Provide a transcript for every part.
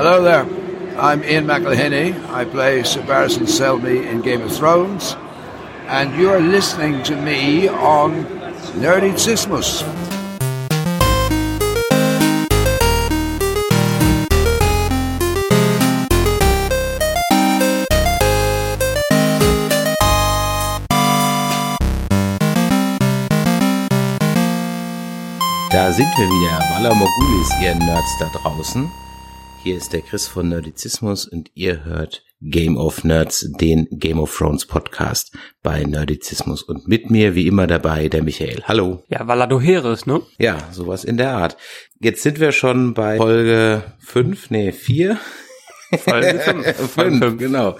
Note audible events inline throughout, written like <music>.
Hello there. I'm Ian McElhinney. I play Sir Barristan Selmy in Game of Thrones. And you're listening to me on Nerdizismus. Da sind wir wieder. Walla Mogulis, ihr Nerds da draußen. Hier ist der Chris von Nerdizismus und ihr hört Game of Nerds, den Game of Thrones Podcast bei Nerdizismus. Und mit mir wie immer dabei der Michael. Hallo. Ja, Walla Doheres, ne? Ja, sowas in der Art. Jetzt sind wir schon bei Folge 5, nee, 4. Folge <laughs> 5. Fünf, genau.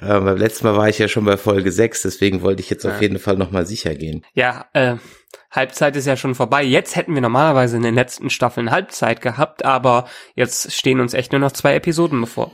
Äh, beim letzten Mal war ich ja schon bei Folge 6, deswegen wollte ich jetzt Ja. auf jeden Fall nochmal sicher gehen. Ja, äh, Halbzeit ist ja schon vorbei. Jetzt hätten wir normalerweise in den letzten Staffeln Halbzeit gehabt, aber jetzt stehen uns echt nur noch zwei Episoden bevor.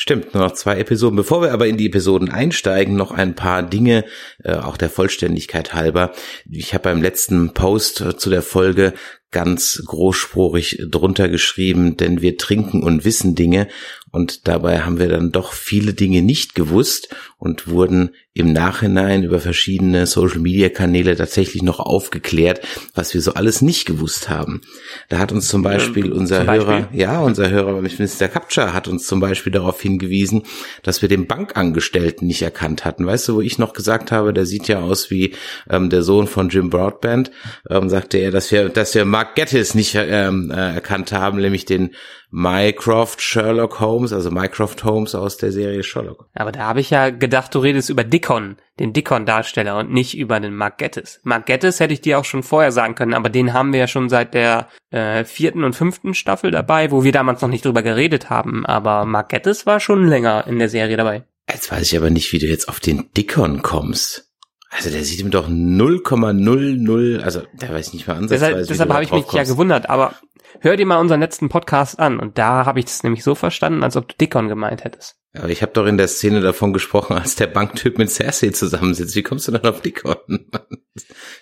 Stimmt, nur noch zwei Episoden. Bevor wir aber in die Episoden einsteigen, noch ein paar Dinge, äh, auch der Vollständigkeit halber. Ich habe beim letzten Post äh, zu der Folge ganz großspurig drunter geschrieben, denn wir trinken und wissen Dinge und dabei haben wir dann doch viele Dinge nicht gewusst und wurden im Nachhinein über verschiedene Social-Media-Kanäle tatsächlich noch aufgeklärt, was wir so alles nicht gewusst haben. Da hat uns zum Beispiel unser zum Beispiel? Hörer, ja, unser Hörer Mr. Capture hat uns zum Beispiel darauf hingewiesen, dass wir den Bankangestellten nicht erkannt hatten. Weißt du, wo ich noch gesagt habe, der sieht ja aus wie ähm, der Sohn von Jim Broadband, ähm, sagte er, dass wir, dass wir Mark Gettis nicht ähm, äh, erkannt haben, nämlich den Mycroft Sherlock Holmes, also Mycroft Holmes aus der Serie Sherlock. Aber da habe ich ja gedacht, du redest über Dickon, den Dickon-Darsteller und nicht über den Mark Gettis. Mark Gettis hätte ich dir auch schon vorher sagen können, aber den haben wir ja schon seit der äh, vierten und fünften Staffel dabei, wo wir damals noch nicht drüber geredet haben. Aber Mark Gettis war schon länger in der Serie dabei. Jetzt weiß ich aber nicht, wie du jetzt auf den Dickon kommst. Also der sieht ihm doch 0,00, also der weiß nicht mal ansatzweise. Deshalb, deshalb habe ich mich drauf ja kommst. gewundert, aber hör dir mal unseren letzten Podcast an und da habe ich es nämlich so verstanden, als ob du Dickon gemeint hättest. Aber ich habe doch in der Szene davon gesprochen, als der Banktyp mit Cersei zusammensitzt. Wie kommst du dann auf Dickon? <laughs>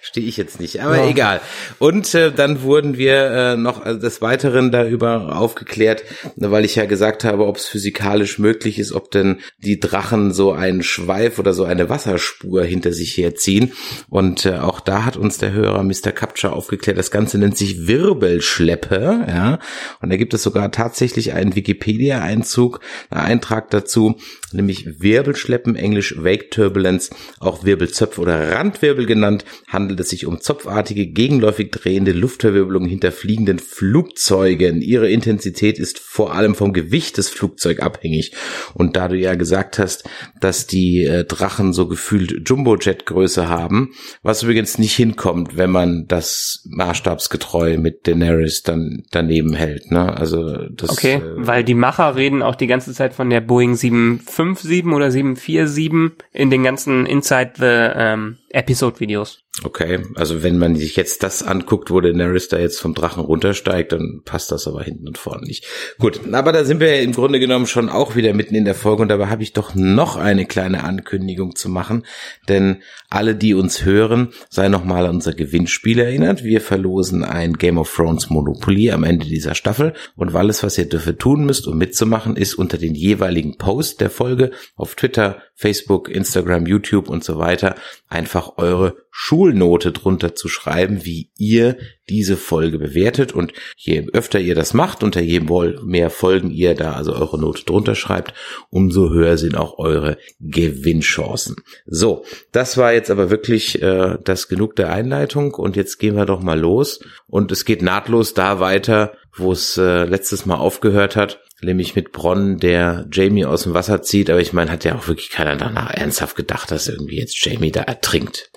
Stehe ich jetzt nicht, aber Ja. egal. Und äh, dann wurden wir äh, noch des Weiteren darüber aufgeklärt, weil ich ja gesagt habe, ob es physikalisch möglich ist, ob denn die Drachen so einen Schweif oder so eine Wasserspur hinter sich herziehen. Und äh, auch da hat uns der Hörer Mr. Capture aufgeklärt, das Ganze nennt sich Wirbelschleppe, ja. Und da gibt es sogar tatsächlich einen Wikipedia-Einzug, einen Eintrag dazu, nämlich Wirbelschleppen, englisch Wake Turbulence, auch Wirbelzöpfe oder Randwirbel genannt, handelt es sich um zopfartige, gegenläufig drehende Luftverwirbelungen hinter fliegenden Flugzeugen. Ihre Intensität ist vor allem vom Gewicht des Flugzeugs abhängig. Und da du ja gesagt hast, dass die äh, Drachen so gefühlt Jumbo-Jet-Größe haben, was übrigens nicht hinkommt, wenn man das maßstabsgetreu mit Daenerys dann daneben hält. Ne? Also das Okay, äh, weil die Macher reden auch die ganze Zeit von der Boeing 757 oder 747 in den ganzen Inside the ähm, Episode-Videos. Okay, also wenn man sich jetzt das anguckt, wo Daenerys da jetzt vom Drachen runtersteigt, dann passt das aber hinten und vorne nicht. Gut, aber da sind wir im Grunde genommen schon auch wieder mitten in der Folge und dabei habe ich doch noch eine kleine Ankündigung zu machen, denn alle, die uns hören, sei nochmal an unser Gewinnspiel erinnert. Wir verlosen ein Game of Thrones Monopoly am Ende dieser Staffel und alles, was ihr dafür tun müsst, um mitzumachen, ist unter den jeweiligen Post der Folge auf Twitter, Facebook, Instagram, YouTube und so weiter einfach eure Schulnote drunter zu schreiben, wie ihr diese Folge bewertet. Und je öfter ihr das macht und je mehr Folgen ihr da also eure Note drunter schreibt, umso höher sind auch eure Gewinnchancen. So, das war jetzt aber wirklich äh, das genug der Einleitung und jetzt gehen wir doch mal los. Und es geht nahtlos da weiter, wo es äh, letztes Mal aufgehört hat nämlich mit Bronn, der Jamie aus dem Wasser zieht, aber ich meine, hat ja auch wirklich keiner danach ernsthaft gedacht, dass irgendwie jetzt Jamie da ertrinkt.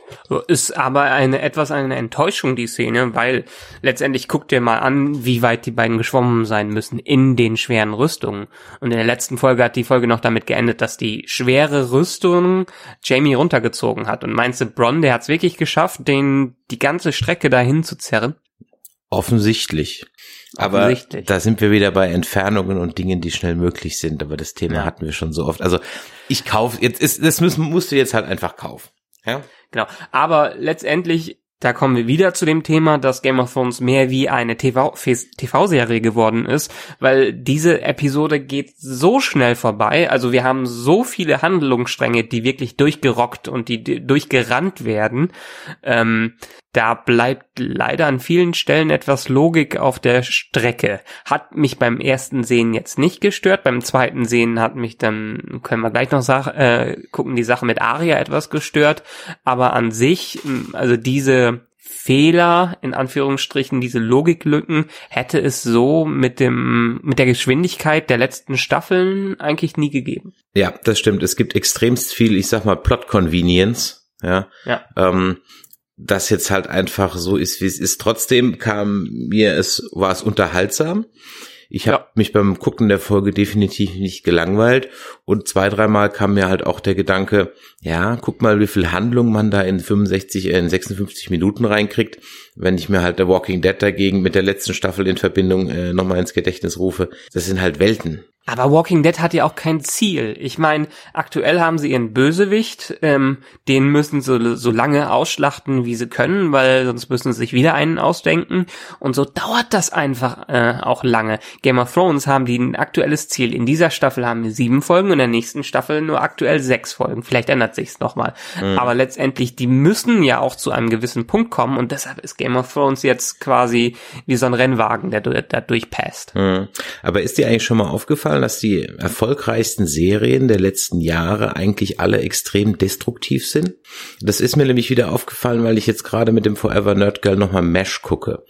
Ist aber eine etwas eine Enttäuschung, die Szene, weil letztendlich guckt dir mal an, wie weit die beiden geschwommen sein müssen in den schweren Rüstungen. Und in der letzten Folge hat die Folge noch damit geendet, dass die schwere Rüstung Jamie runtergezogen hat. Und meinst du, Bronn, der hat es wirklich geschafft, den die ganze Strecke dahin zu zerren? Offensichtlich. Aber da sind wir wieder bei Entfernungen und Dingen, die schnell möglich sind. Aber das Thema Ja. hatten wir schon so oft. Also ich kauf jetzt ist das müssen, musst du jetzt halt einfach kaufen. Ja. Genau. Aber letztendlich da kommen wir wieder zu dem Thema, dass Game of Thrones mehr wie eine TV-Serie geworden ist, weil diese Episode geht so schnell vorbei. Also wir haben so viele Handlungsstränge, die wirklich durchgerockt und die durchgerannt werden. Ähm, da bleibt leider an vielen Stellen etwas Logik auf der Strecke. Hat mich beim ersten Sehen jetzt nicht gestört. Beim zweiten Sehen hat mich dann, können wir gleich noch äh, gucken, die Sache mit Aria etwas gestört. Aber an sich, also diese Fehler, in Anführungsstrichen, diese Logiklücken, hätte es so mit dem, mit der Geschwindigkeit der letzten Staffeln eigentlich nie gegeben. Ja, das stimmt. Es gibt extremst viel, ich sag mal, Plot Convenience. Ja. ja. Ähm, das jetzt halt einfach so ist, wie es ist. Trotzdem kam mir es, war es unterhaltsam. Ich habe ja. mich beim Gucken der Folge definitiv nicht gelangweilt und zwei, dreimal kam mir halt auch der Gedanke, ja, guck mal, wie viel Handlung man da in 65, äh, in 56 Minuten reinkriegt. Wenn ich mir halt The Walking Dead dagegen mit der letzten Staffel in Verbindung äh, nochmal ins Gedächtnis rufe, das sind halt Welten. Aber Walking Dead hat ja auch kein Ziel. Ich meine, aktuell haben sie ihren Bösewicht, ähm, den müssen sie so lange ausschlachten, wie sie können, weil sonst müssen sie sich wieder einen ausdenken. Und so dauert das einfach äh, auch lange. Game of Thrones haben die ein aktuelles Ziel. In dieser Staffel haben wir sieben Folgen und in der nächsten Staffel nur aktuell sechs Folgen. Vielleicht ändert sich's nochmal. Mhm. Aber letztendlich, die müssen ja auch zu einem gewissen Punkt kommen und deshalb ist Game of Thrones jetzt quasi wie so ein Rennwagen, der da durchpasst. Mhm. Aber ist dir eigentlich schon mal aufgefallen, aufgefallen, dass die erfolgreichsten Serien der letzten Jahre eigentlich alle extrem destruktiv sind? Das ist mir nämlich wieder aufgefallen, weil ich jetzt gerade mit dem Forever Nerd Girl nochmal Mesh gucke.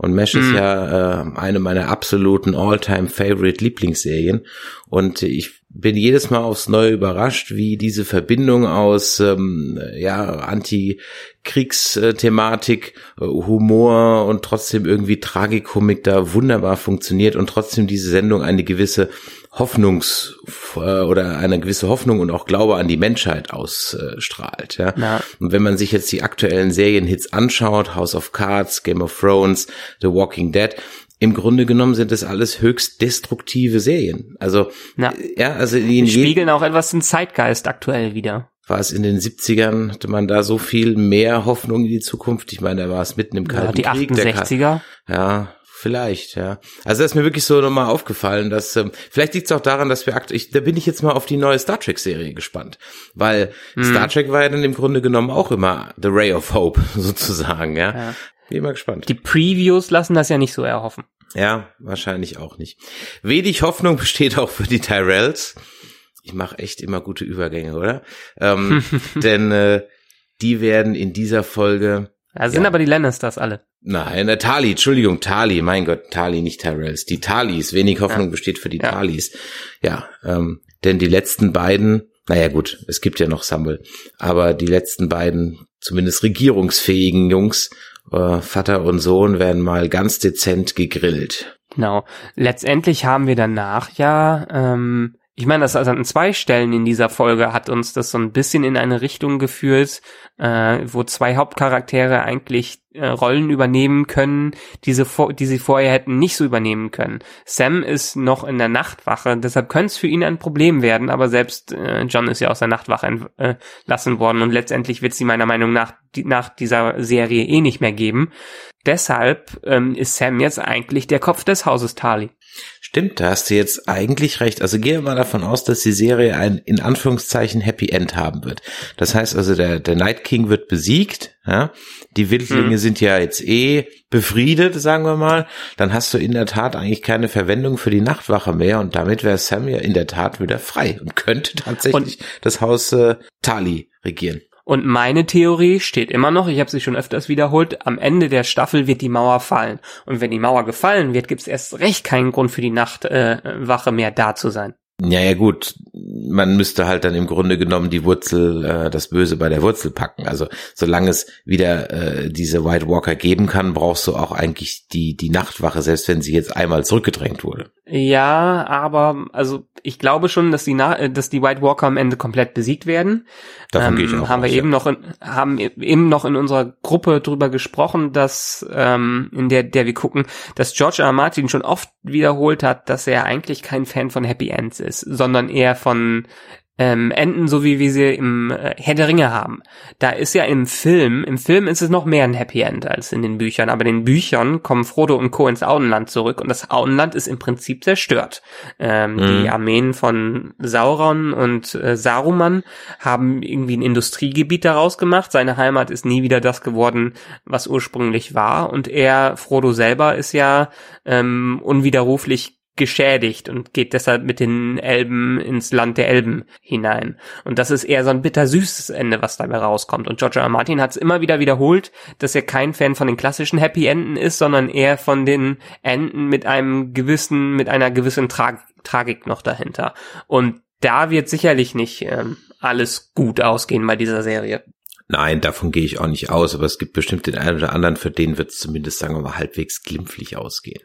Und Mesh mhm. ist ja äh, eine meiner absoluten All-Time Favorite Lieblingsserien. Und ich bin jedes Mal aufs Neue überrascht, wie diese Verbindung aus ähm, ja Anti-Kriegsthematik, äh, Humor und trotzdem irgendwie Tragikomik da wunderbar funktioniert und trotzdem diese Sendung eine gewisse Hoffnungs äh, oder eine gewisse Hoffnung und auch Glaube an die Menschheit ausstrahlt. Ja? ja. Und wenn man sich jetzt die aktuellen Serienhits anschaut, House of Cards, Game of Thrones, The Walking Dead, im Grunde genommen sind das alles höchst destruktive Serien. Also, ja, ja also die spiegeln auch etwas den Zeitgeist aktuell wieder. War es in den 70ern, hatte man da so viel mehr Hoffnung in die Zukunft? Ich meine, da war es mitten im Kalten ja, die Krieg. 68er. ja, vielleicht, ja. Also das ist mir wirklich so nochmal aufgefallen, dass ähm, vielleicht liegt es auch daran, dass wir aktuell, da bin ich jetzt mal auf die neue Star Trek Serie gespannt, weil hm. Star Trek war ja dann im Grunde genommen auch immer the Ray of Hope <laughs> sozusagen, ja. ja. Bin mal gespannt. Die Previews lassen das ja nicht so erhoffen. Ja, wahrscheinlich auch nicht. Wenig Hoffnung besteht auch für die Tyrells. Ich mache echt immer gute Übergänge, oder? Ähm, <laughs> denn äh, die werden in dieser Folge. Da sind ja, aber die Lannisters alle. Nein, äh, Tali, Entschuldigung, Tali, mein Gott, Tali, nicht Tyrells. Die Talis, wenig Hoffnung ja. besteht für die ja. Talis. Ja, ähm, denn die letzten beiden, naja gut, es gibt ja noch Samuel, aber die letzten beiden, zumindest regierungsfähigen Jungs, äh, Vater und Sohn werden mal ganz dezent gegrillt. Genau. Letztendlich haben wir danach ja, ähm, ich meine, das also an zwei Stellen in dieser Folge hat uns das so ein bisschen in eine Richtung geführt, äh, wo zwei Hauptcharaktere eigentlich äh, Rollen übernehmen können, die sie, die sie vorher hätten nicht so übernehmen können. Sam ist noch in der Nachtwache, deshalb könnte es für ihn ein Problem werden, aber selbst äh, John ist ja aus der Nachtwache entlassen äh, worden und letztendlich wird sie meiner Meinung nach die, nach dieser Serie eh nicht mehr geben. Deshalb ähm, ist Sam jetzt eigentlich der Kopf des Hauses Tali. Stimmt, da hast du jetzt eigentlich recht. Also gehe mal davon aus, dass die Serie ein in Anführungszeichen Happy End haben wird. Das heißt also, der, der Night King wird besiegt, ja. Die Wildlinge hm. sind ja jetzt eh befriedet, sagen wir mal. Dann hast du in der Tat eigentlich keine Verwendung für die Nachtwache mehr und damit wäre Sam ja in der Tat wieder frei und könnte tatsächlich und das Haus äh, Tali regieren. Und meine Theorie steht immer noch, ich habe sie schon öfters wiederholt, am Ende der Staffel wird die Mauer fallen. Und wenn die Mauer gefallen wird, gibt es erst recht keinen Grund für die Nachtwache äh, mehr da zu sein. Ja, ja gut, man müsste halt dann im Grunde genommen die Wurzel, äh, das Böse bei der Wurzel packen. Also solange es wieder äh, diese White Walker geben kann, brauchst du auch eigentlich die, die Nachtwache, selbst wenn sie jetzt einmal zurückgedrängt wurde. Ja, aber also ich glaube schon, dass die, Na dass die White Walker am Ende komplett besiegt werden. Davon ähm, gehe ich auch haben aus, wir eben noch in, haben eben noch in unserer Gruppe drüber gesprochen, dass ähm, in der der wir gucken, dass George R. R. Martin schon oft wiederholt hat, dass er eigentlich kein Fan von Happy Ends ist, sondern eher von ähm, enden, so wie wir sie im äh, Herr der Ringe haben. Da ist ja im Film, im Film ist es noch mehr ein Happy End als in den Büchern, aber in den Büchern kommen Frodo und Co. ins Auenland zurück und das Auenland ist im Prinzip zerstört. Ähm, mhm. Die Armeen von Sauron und äh, Saruman haben irgendwie ein Industriegebiet daraus gemacht. Seine Heimat ist nie wieder das geworden, was ursprünglich war und er, Frodo selber, ist ja ähm, unwiderruflich geschädigt und geht deshalb mit den Elben ins Land der Elben hinein. Und das ist eher so ein bittersüßes Ende, was dabei rauskommt. Und George R. R. Martin hat es immer wieder wiederholt, dass er kein Fan von den klassischen Happy Enden ist, sondern eher von den Enden mit einem gewissen, mit einer gewissen Tra Tragik noch dahinter. Und da wird sicherlich nicht ähm, alles gut ausgehen bei dieser Serie. Nein, davon gehe ich auch nicht aus, aber es gibt bestimmt den einen oder anderen, für den wird es zumindest, sagen wir mal, halbwegs glimpflich ausgehen.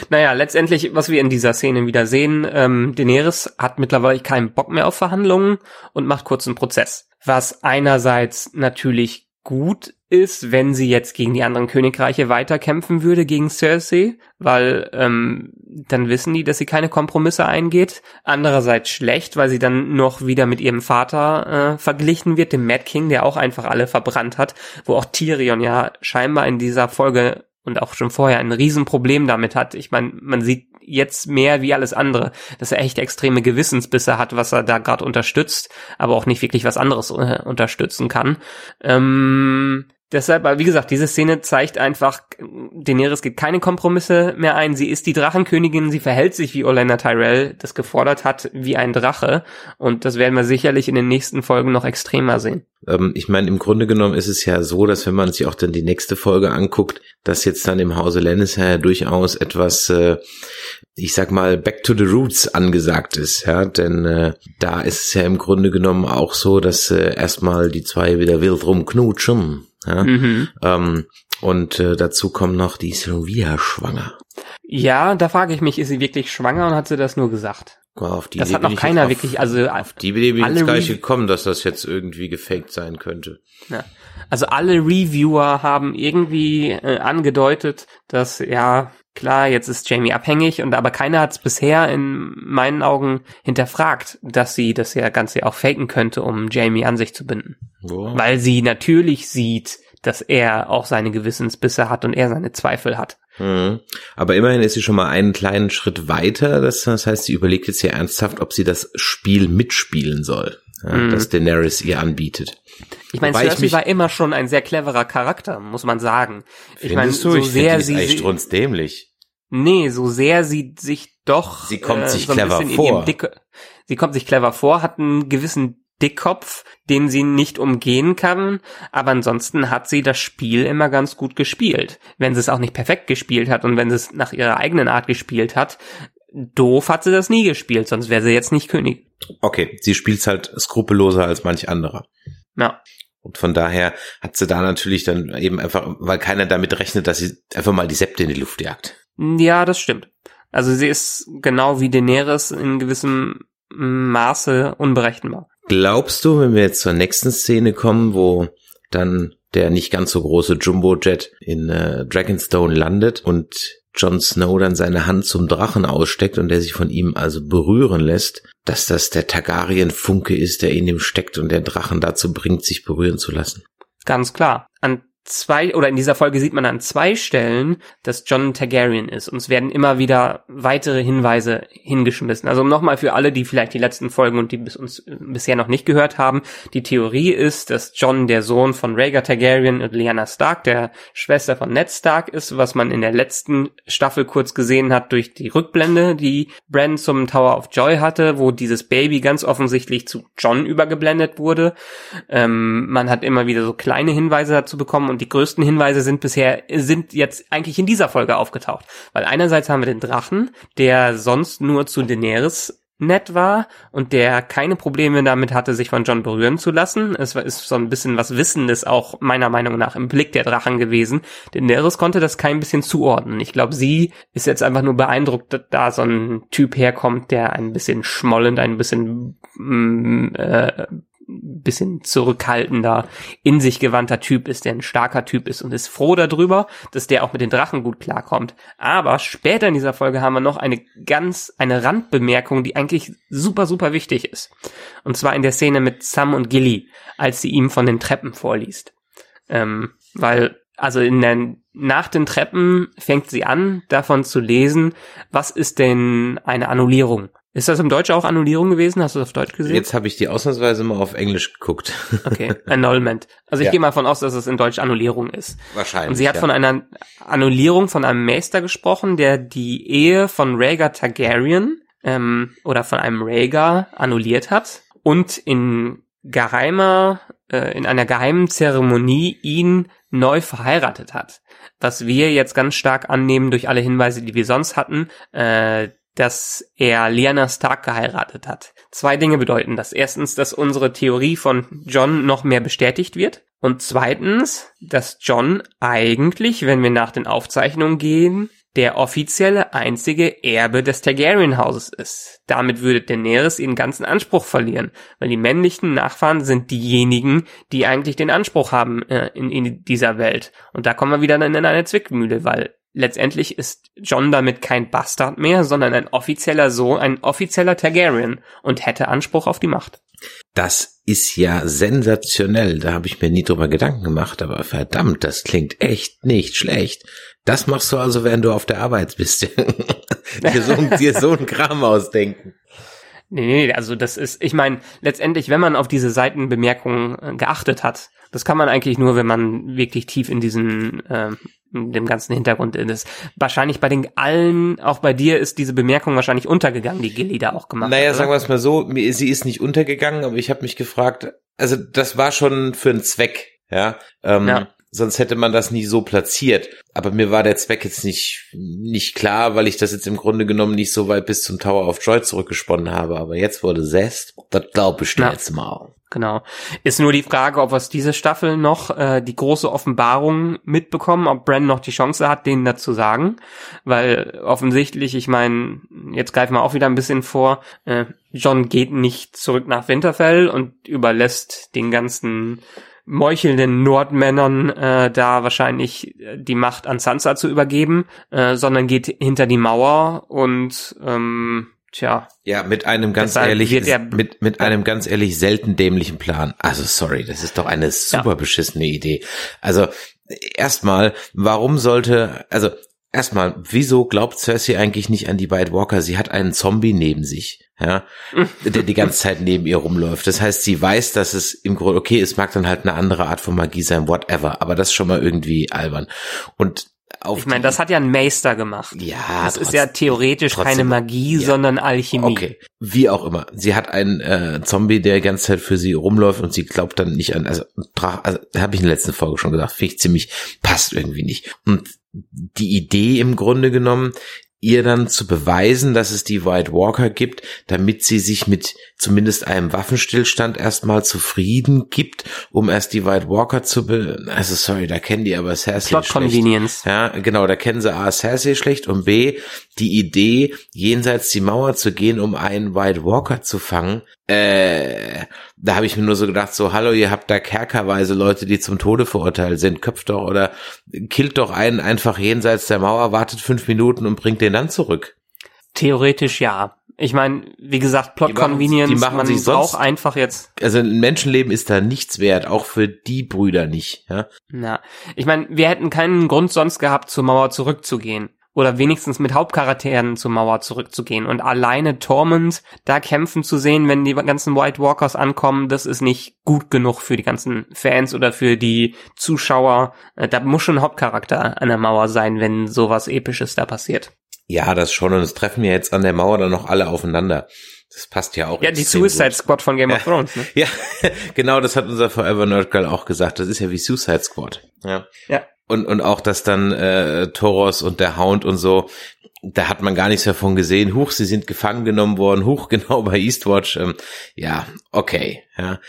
Ja. Naja, letztendlich, was wir in dieser Szene wieder sehen, ähm, Daenerys hat mittlerweile keinen Bock mehr auf Verhandlungen und macht kurzen Prozess. Was einerseits natürlich gut ist, wenn sie jetzt gegen die anderen Königreiche weiterkämpfen würde gegen Cersei, weil ähm, dann wissen die, dass sie keine Kompromisse eingeht. Andererseits schlecht, weil sie dann noch wieder mit ihrem Vater äh, verglichen wird, dem Mad King, der auch einfach alle verbrannt hat, wo auch Tyrion ja scheinbar in dieser Folge und auch schon vorher ein Riesenproblem damit hat. Ich meine, man sieht jetzt mehr wie alles andere, dass er echt extreme Gewissensbisse hat, was er da gerade unterstützt, aber auch nicht wirklich was anderes äh, unterstützen kann. Ähm, Deshalb, wie gesagt, diese Szene zeigt einfach, Daenerys geht keine Kompromisse mehr ein. Sie ist die Drachenkönigin, sie verhält sich, wie Olenna Tyrell das gefordert hat, wie ein Drache. Und das werden wir sicherlich in den nächsten Folgen noch extremer sehen. Ähm, ich meine, im Grunde genommen ist es ja so, dass wenn man sich auch dann die nächste Folge anguckt, dass jetzt dann im Hause Lannister ja durchaus etwas, äh, ich sag mal, back to the roots angesagt ist. Ja, denn äh, da ist es ja im Grunde genommen auch so, dass äh, erstmal die zwei wieder wild rumknutschen ja? Mhm. Ähm, und äh, dazu kommt noch, die Sylvia schwanger. Ja, da frage ich mich, ist sie wirklich schwanger und hat sie das nur gesagt? Auf die das Idee hat noch keiner auf, wirklich, also auf die Idee bin ich nicht gekommen, dass das jetzt irgendwie gefaked sein könnte. Ja. Also alle Reviewer haben irgendwie äh, angedeutet, dass ja klar, jetzt ist Jamie abhängig und aber keiner hat es bisher in meinen Augen hinterfragt, dass sie das ja Ganze auch faken könnte, um Jamie an sich zu binden. Wow. Weil sie natürlich sieht, dass er auch seine Gewissensbisse hat und er seine Zweifel hat. Mhm. Aber immerhin ist sie schon mal einen kleinen Schritt weiter. Das, das heißt, sie überlegt jetzt hier ernsthaft, ob sie das Spiel mitspielen soll, ja, mhm. das Daenerys ihr anbietet. Ich meine, Cersei war immer schon ein sehr cleverer Charakter, muss man sagen. Ich meine, so ich sehr sie, echt dämlich. Nee, so sehr sie sich doch sie kommt äh, sich so clever vor. Dick, sie kommt sich clever vor, hat einen gewissen Dickkopf, den sie nicht umgehen kann, aber ansonsten hat sie das Spiel immer ganz gut gespielt. Wenn sie es auch nicht perfekt gespielt hat und wenn sie es nach ihrer eigenen Art gespielt hat, doof hat sie das nie gespielt, sonst wäre sie jetzt nicht König. Okay, sie spielt halt skrupelloser als manch anderer. Ja. Und von daher hat sie da natürlich dann eben einfach, weil keiner damit rechnet, dass sie einfach mal die Septe in die Luft jagt. Ja, das stimmt. Also sie ist genau wie Daenerys in gewissem Maße unberechenbar. Glaubst du, wenn wir jetzt zur nächsten Szene kommen, wo dann der nicht ganz so große Jumbo-Jet in äh, Dragonstone landet und Jon Snow dann seine Hand zum Drachen aussteckt und der sich von ihm also berühren lässt, dass das der Targaryen-Funke ist, der in ihm steckt und der Drachen dazu bringt, sich berühren zu lassen. Ganz klar. An zwei, oder in dieser Folge sieht man an zwei Stellen, dass John Targaryen ist. Und es werden immer wieder weitere Hinweise hingeschmissen. Also nochmal für alle, die vielleicht die letzten Folgen und die bis uns bisher noch nicht gehört haben. Die Theorie ist, dass John der Sohn von Rhaegar Targaryen und Lyanna Stark, der Schwester von Ned Stark ist, was man in der letzten Staffel kurz gesehen hat durch die Rückblende, die Bran zum Tower of Joy hatte, wo dieses Baby ganz offensichtlich zu John übergeblendet wurde. Ähm, man hat immer wieder so kleine Hinweise dazu bekommen und die größten Hinweise sind bisher, sind jetzt eigentlich in dieser Folge aufgetaucht. Weil einerseits haben wir den Drachen, der sonst nur zu Daenerys nett war und der keine Probleme damit hatte, sich von John berühren zu lassen. Es ist so ein bisschen was Wissendes auch meiner Meinung nach im Blick der Drachen gewesen. Daenerys konnte das kein bisschen zuordnen. Ich glaube, sie ist jetzt einfach nur beeindruckt, dass da so ein Typ herkommt, der ein bisschen schmollend, ein bisschen mm, äh, bisschen zurückhaltender, in sich gewandter Typ ist, der ein starker Typ ist und ist froh darüber, dass der auch mit den Drachen gut klarkommt. Aber später in dieser Folge haben wir noch eine ganz, eine Randbemerkung, die eigentlich super, super wichtig ist. Und zwar in der Szene mit Sam und Gilly, als sie ihm von den Treppen vorliest. Ähm, weil also in der, nach den Treppen fängt sie an, davon zu lesen, was ist denn eine Annullierung? Ist das im Deutsch auch Annullierung gewesen? Hast du das auf Deutsch gesehen? Jetzt habe ich die ausnahmsweise mal auf Englisch geguckt. Okay, <laughs> Annulment. Also ich ja. gehe mal von aus, dass es in Deutsch Annullierung ist. Wahrscheinlich. Und sie hat ja. von einer Annullierung von einem Meister gesprochen, der die Ehe von Rhaegar Targaryen ähm, oder von einem Rhaegar annulliert hat und in geheimer, äh, in einer geheimen Zeremonie ihn neu verheiratet hat. Was wir jetzt ganz stark annehmen durch alle Hinweise, die wir sonst hatten, äh, dass er Lyanna Stark geheiratet hat. Zwei Dinge bedeuten das. Erstens, dass unsere Theorie von John noch mehr bestätigt wird. Und zweitens, dass John eigentlich, wenn wir nach den Aufzeichnungen gehen, der offizielle einzige Erbe des Targaryen-Hauses ist. Damit würde Daenerys ihren ganzen Anspruch verlieren, weil die männlichen Nachfahren sind diejenigen, die eigentlich den Anspruch haben äh, in, in dieser Welt. Und da kommen wir wieder in eine Zwickmühle, weil letztendlich ist John damit kein Bastard mehr, sondern ein offizieller Sohn, ein offizieller Targaryen und hätte Anspruch auf die Macht. Das ist ja sensationell. Da habe ich mir nie drüber Gedanken gemacht, aber verdammt, das klingt echt nicht schlecht. Das machst du also, während du auf der Arbeit bist. <laughs> dir, so, dir so ein Kram ausdenken. Nee, nee, also das ist, ich meine, letztendlich, wenn man auf diese Seitenbemerkungen äh, geachtet hat, das kann man eigentlich nur, wenn man wirklich tief in diesen, äh, in dem ganzen Hintergrund ist. Wahrscheinlich bei den allen, auch bei dir ist diese Bemerkung wahrscheinlich untergegangen, die Gilly da auch gemacht naja, hat. Naja, sagen wir es mal so, sie ist nicht untergegangen, aber ich habe mich gefragt, also das war schon für einen Zweck, ja. Ähm, ja sonst hätte man das nie so platziert. Aber mir war der Zweck jetzt nicht, nicht klar, weil ich das jetzt im Grunde genommen nicht so weit bis zum Tower of Joy zurückgesponnen habe. Aber jetzt wurde Zest, das glaube ich dir jetzt mal. Genau. Ist nur die Frage, ob wir es diese Staffel noch äh, die große Offenbarung mitbekommen, ob Bran noch die Chance hat, denen dazu sagen. Weil offensichtlich, ich meine, jetzt greifen wir auch wieder ein bisschen vor, äh, John geht nicht zurück nach Winterfell und überlässt den ganzen meuchelnden Nordmännern äh, da wahrscheinlich äh, die Macht an Sansa zu übergeben, äh, sondern geht hinter die Mauer und ähm, tja. Ja, mit einem ganz ehrlich, mit, mit einem ganz ehrlich selten dämlichen Plan. Also sorry, das ist doch eine super ja. beschissene Idee. Also erstmal, warum sollte, also erstmal, wieso glaubt Cersei eigentlich nicht an die White Walker? Sie hat einen Zombie neben sich, ja, <laughs> der die ganze Zeit neben ihr rumläuft. Das heißt, sie weiß, dass es im Grunde, okay, es mag dann halt eine andere Art von Magie sein, whatever, aber das ist schon mal irgendwie albern. Und auf ich meine, das hat ja ein Meister gemacht. Ja, das trotzdem, ist ja theoretisch keine Magie, ja. sondern Alchemie. Okay, wie auch immer. Sie hat einen äh, Zombie, der die ganze Zeit für sie rumläuft und sie glaubt dann nicht an. Also, also habe ich in der letzten Folge schon gesagt, finde ich ziemlich passt irgendwie nicht. Und die Idee im Grunde genommen, ihr dann zu beweisen, dass es die White Walker gibt, damit sie sich mit zumindest einem Waffenstillstand erstmal zufrieden gibt, um erst die White Walker zu be also sorry, da kennen die aber Cersei Plot schlecht. Convenience. Ja, genau, da kennen sie A Cersei schlecht und B die Idee jenseits die Mauer zu gehen, um einen White Walker zu fangen. Äh, da habe ich mir nur so gedacht, so hallo, ihr habt da kerkerweise Leute, die zum Tode verurteilt sind, köpft doch oder killt doch einen einfach jenseits der Mauer, wartet fünf Minuten und bringt den dann zurück. Theoretisch ja. Ich meine, wie gesagt, Plot die machen, Convenience, die machen man sich sonst, braucht einfach jetzt. Also ein Menschenleben ist da nichts wert, auch für die Brüder nicht, ja. Na, ich meine, wir hätten keinen Grund sonst gehabt, zur Mauer zurückzugehen oder wenigstens mit Hauptcharakteren zur Mauer zurückzugehen und alleine Tormund da kämpfen zu sehen, wenn die ganzen White Walkers ankommen, das ist nicht gut genug für die ganzen Fans oder für die Zuschauer. Äh, da muss schon ein Hauptcharakter an der Mauer sein, wenn sowas episches da passiert. Ja, das schon und es treffen ja jetzt an der Mauer dann noch alle aufeinander. Das passt ja auch. Ja, die Suicide gut. Squad von Game ja. of Thrones, ne? <laughs> Ja, genau, das hat unser Forever Nerd Girl auch gesagt. Das ist ja wie Suicide Squad. Ja. Ja und und auch dass dann äh, Toros und der Hound und so da hat man gar nichts davon gesehen. Huch, sie sind gefangen genommen worden. Huch, <laughs> genau bei Eastwatch. Ähm, ja, okay. Ja,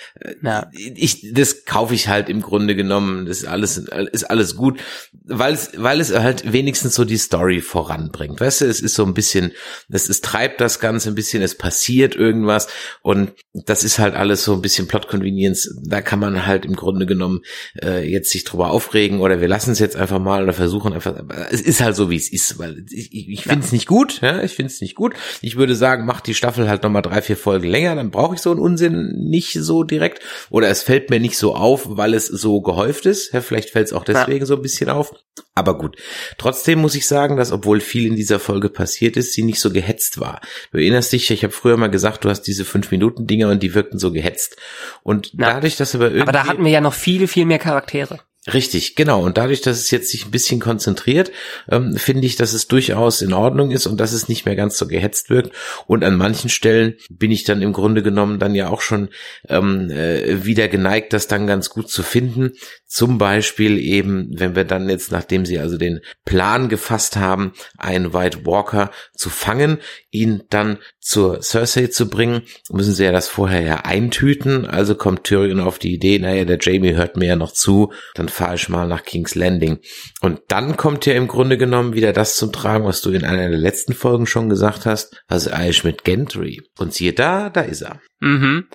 ja. ich das kaufe ich halt im Grunde genommen. Das ist alles ist alles gut, weil es weil es halt wenigstens so die Story voranbringt. Weißt du, es ist so ein bisschen, es ist treibt das Ganze ein bisschen, es passiert irgendwas und das ist halt alles so ein bisschen Plot Convenience. Da kann man halt im Grunde genommen äh, jetzt sich drüber aufregen oder wir lassen es jetzt einfach mal oder versuchen einfach. Es ist halt so wie es ist, weil ich, ich finde es nicht gut. Ja, ich finde es nicht gut. Ich würde sagen, macht die Staffel halt noch mal drei vier Folgen länger, dann brauche ich so einen Unsinn nicht so direkt oder es fällt mir nicht so auf, weil es so gehäuft ist. Ja, vielleicht fällt es auch deswegen ja. so ein bisschen auf. Aber gut. Trotzdem muss ich sagen, dass obwohl viel in dieser Folge passiert ist, sie nicht so gehetzt war. Du erinnerst dich, ich habe früher mal gesagt, du hast diese fünf Minuten Dinger und die wirkten so gehetzt. Und ja. dadurch, dass aber irgendwie aber da hatten wir ja noch viel viel mehr Charaktere. Richtig, genau. Und dadurch, dass es jetzt sich ein bisschen konzentriert, ähm, finde ich, dass es durchaus in Ordnung ist und dass es nicht mehr ganz so gehetzt wirkt. Und an manchen Stellen bin ich dann im Grunde genommen dann ja auch schon ähm, äh, wieder geneigt, das dann ganz gut zu finden. Zum Beispiel eben, wenn wir dann jetzt, nachdem sie also den Plan gefasst haben, einen White Walker zu fangen, ihn dann zur Cersei zu bringen, müssen sie ja das vorher ja eintüten. Also kommt Tyrion auf die Idee, naja, der Jamie hört mir ja noch zu, dann fahre ich mal nach King's Landing. Und dann kommt ja im Grunde genommen wieder das zum Tragen, was du in einer der letzten Folgen schon gesagt hast, also eigentlich mit Gentry. Und siehe da, da ist er. Mhm.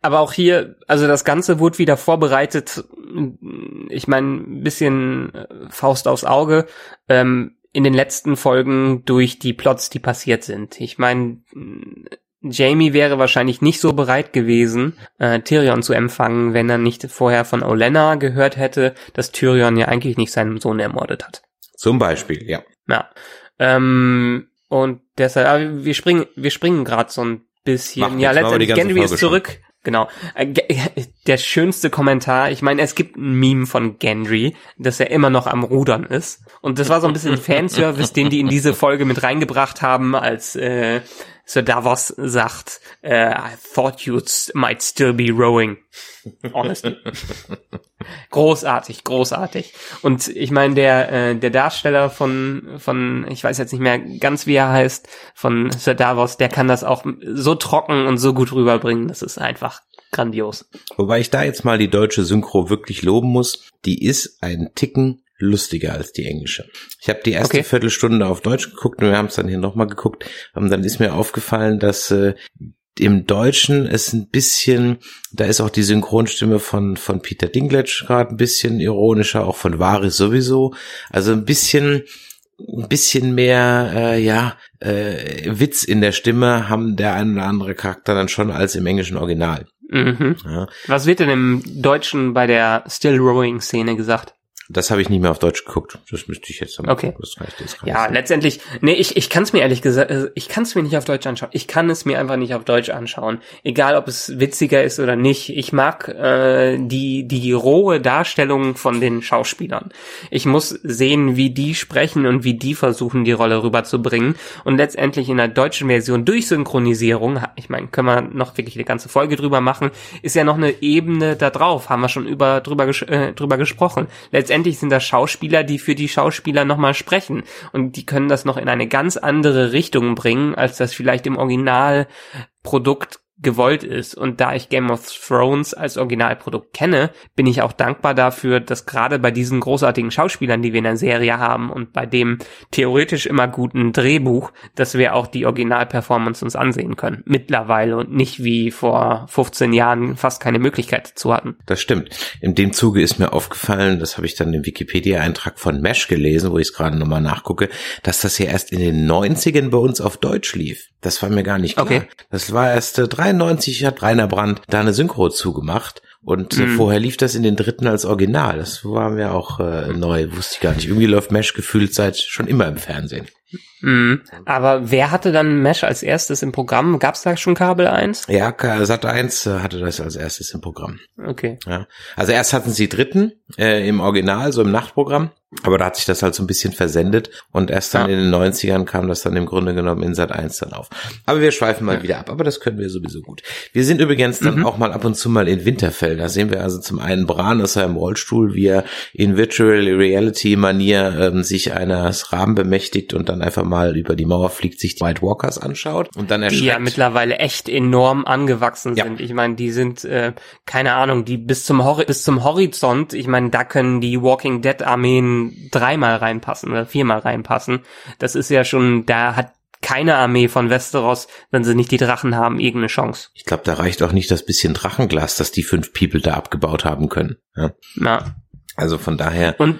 Aber auch hier, also das Ganze wurde wieder vorbereitet, ich meine, ein bisschen äh, Faust aufs Auge, ähm, in den letzten Folgen durch die Plots, die passiert sind. Ich meine, Jamie wäre wahrscheinlich nicht so bereit gewesen, äh, Tyrion zu empfangen, wenn er nicht vorher von Olenna gehört hätte, dass Tyrion ja eigentlich nicht seinen Sohn ermordet hat. Zum Beispiel, ja. Ja. Ähm, und deshalb, wir springen, wir springen gerade so ein bisschen. Macht ja, letztendlich Gendry ist zurück. Schon. Genau. Äh, <laughs> der schönste Kommentar, ich meine, es gibt ein Meme von Gendry, dass er immer noch am Rudern ist. Und das war so ein bisschen <laughs> Fanservice, den die in diese Folge mit reingebracht haben, als äh, Sir Davos sagt, uh, I thought you might still be rowing. Honestly. <laughs> großartig, großartig. Und ich meine, der, äh, der Darsteller von, von, ich weiß jetzt nicht mehr ganz, wie er heißt, von Sir Davos, der kann das auch so trocken und so gut rüberbringen. Das ist einfach grandios. Wobei ich da jetzt mal die deutsche Synchro wirklich loben muss. Die ist ein Ticken lustiger als die englische. Ich habe die erste okay. Viertelstunde auf Deutsch geguckt und wir haben es dann hier nochmal geguckt. Und dann ist mir aufgefallen, dass äh, im Deutschen ist ein bisschen, da ist auch die Synchronstimme von, von Peter Dinklage gerade ein bisschen ironischer, auch von Varis sowieso. Also ein bisschen, ein bisschen mehr, äh, ja, äh, Witz in der Stimme haben der ein oder andere Charakter dann schon als im englischen Original. Mhm. Ja. Was wird denn im Deutschen bei der Still Rowing Szene gesagt? Das habe ich nicht mehr auf Deutsch geguckt. Das müsste ich jetzt haben. Okay. Das reicht jetzt ja, letztendlich, nee, ich, ich kann es mir ehrlich gesagt, äh, ich kann es mir nicht auf Deutsch anschauen. Ich kann es mir einfach nicht auf Deutsch anschauen. Egal, ob es witziger ist oder nicht. Ich mag äh, die, die rohe Darstellung von den Schauspielern. Ich muss sehen, wie die sprechen und wie die versuchen, die Rolle rüberzubringen. Und letztendlich in der deutschen Version durch Synchronisierung, ich meine, können wir noch wirklich eine ganze Folge drüber machen, ist ja noch eine Ebene da drauf. Haben wir schon über drüber, äh, drüber gesprochen. Letztendlich letztendlich sind das Schauspieler, die für die Schauspieler nochmal sprechen. Und die können das noch in eine ganz andere Richtung bringen, als das vielleicht im Originalprodukt gewollt ist. Und da ich Game of Thrones als Originalprodukt kenne, bin ich auch dankbar dafür, dass gerade bei diesen großartigen Schauspielern, die wir in der Serie haben und bei dem theoretisch immer guten Drehbuch, dass wir auch die Originalperformance uns ansehen können. Mittlerweile und nicht wie vor 15 Jahren fast keine Möglichkeit dazu hatten. Das stimmt. In dem Zuge ist mir aufgefallen, das habe ich dann im Wikipedia-Eintrag von Mesh gelesen, wo ich es gerade nochmal nachgucke, dass das ja erst in den 90ern bei uns auf Deutsch lief. Das war mir gar nicht klar. Okay. Das war erst äh, 93 hat Rainer Brandt da eine Synchro zugemacht. Und mhm. vorher lief das in den dritten als Original. Das war mir auch äh, neu, wusste ich gar nicht. Irgendwie läuft Mesh gefühlt seit schon immer im Fernsehen. Mhm. Aber wer hatte dann Mesh als erstes im Programm? Gab es da schon Kabel 1? Ja, Sat 1 äh, hatte das als erstes im Programm. Okay. Ja. Also erst hatten sie dritten äh, im Original, so im Nachtprogramm. Aber da hat sich das halt so ein bisschen versendet und erst dann ja. in den 90ern kam das dann im Grunde genommen in Sat 1 dann auf. Aber wir schweifen mal ja. wieder ab, aber das können wir sowieso gut. Wir sind übrigens dann mhm. auch mal ab und zu mal in Winterfell. Da sehen wir also zum einen Bran aus seinem Rollstuhl, wie er in Virtual Reality Manier ähm, sich eines Rahmen bemächtigt und dann dann einfach mal über die Mauer fliegt, sich die White Walkers anschaut und dann erschreckt. Die ja mittlerweile echt enorm angewachsen Ja. sind. Ich meine, die sind, äh, keine Ahnung, die bis zum, bis zum Horizont, ich meine, da können die Walking Dead Armeen dreimal reinpassen oder viermal reinpassen. Das ist ja schon, da hat keine Armee von Westeros, wenn sie nicht die Drachen haben, irgendeine Chance. Ich glaube, da reicht auch nicht das bisschen Drachenglas, das die fünf People da abgebaut haben können. Ja. Ja. Also von daher Und